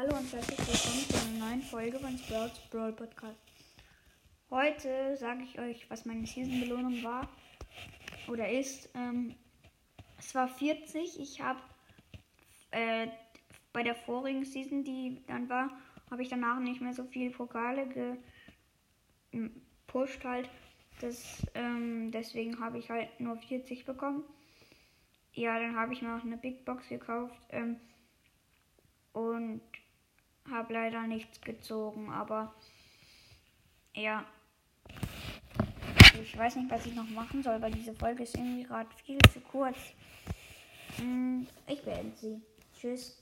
Hallo und herzlich willkommen zu einer neuen Folge von Sprouts Brawl Podcast. Heute sage ich euch, was meine Season-Belohnung war oder ist. Ähm, es war 40. Ich habe äh, bei der vorigen Season, die dann war, habe ich danach nicht mehr so viele Pokale gepusht halt. Das, ähm, deswegen habe ich halt nur 40 bekommen. Ja, dann habe ich mir auch eine Big Box gekauft. Ähm, habe leider nichts gezogen, aber ja. Ich weiß nicht, was ich noch machen soll, weil diese Folge ist irgendwie gerade viel zu kurz. Hm, ich beende sie. Tschüss.